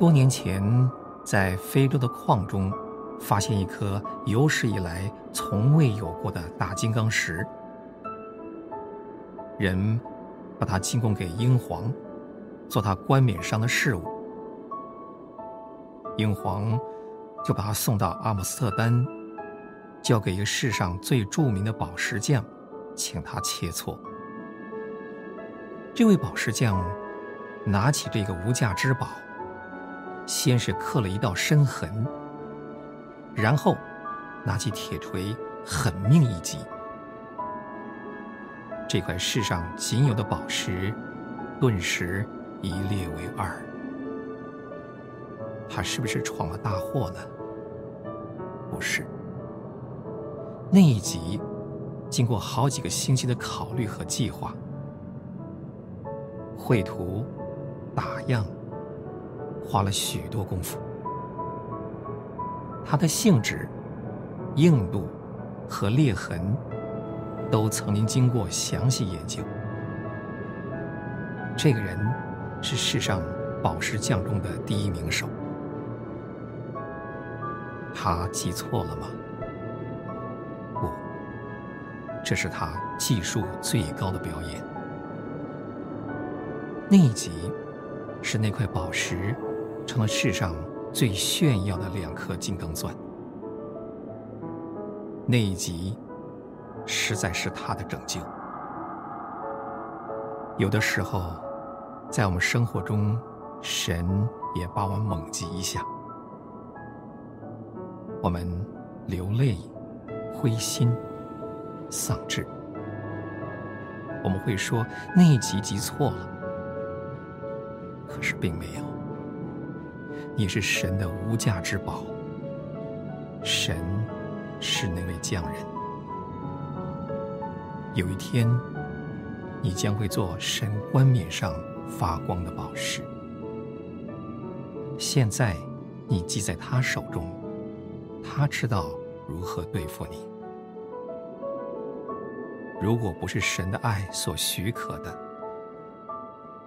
多年前，在非洲的矿中，发现一颗有史以来从未有过的大金刚石。人把它进贡给英皇，做他冠冕上的饰物。英皇就把它送到阿姆斯特丹，交给一个世上最著名的宝石匠，请他切磋。这位宝石匠拿起这个无价之宝，先是刻了一道深痕，然后拿起铁锤狠命一击，这块世上仅有的宝石顿时一裂为二。他是不是闯了大祸呢？不是。那一击经过好几个星期的考虑和计划，绘图、打样。花了许多功夫，它的性质、硬度和裂痕都曾经经过详细研究。这个人是世上宝石匠中的第一名手。他记错了吗？不，这是他技术最高的表演。那一集是那块宝石。成了世上最炫耀的两颗金刚钻。那一集，实在是他的拯救。有的时候，在我们生活中，神也把我们猛击一下，我们流泪、灰心、丧志。我们会说那一集集错了，可是并没有。你是神的无价之宝，神是那位匠人。有一天，你将会做神冠冕上发光的宝石。现在，你记在他手中，他知道如何对付你。如果不是神的爱所许可的，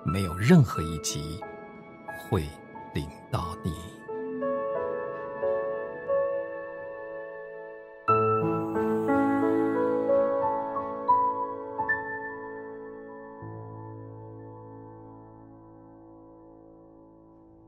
没有任何一集会临到你。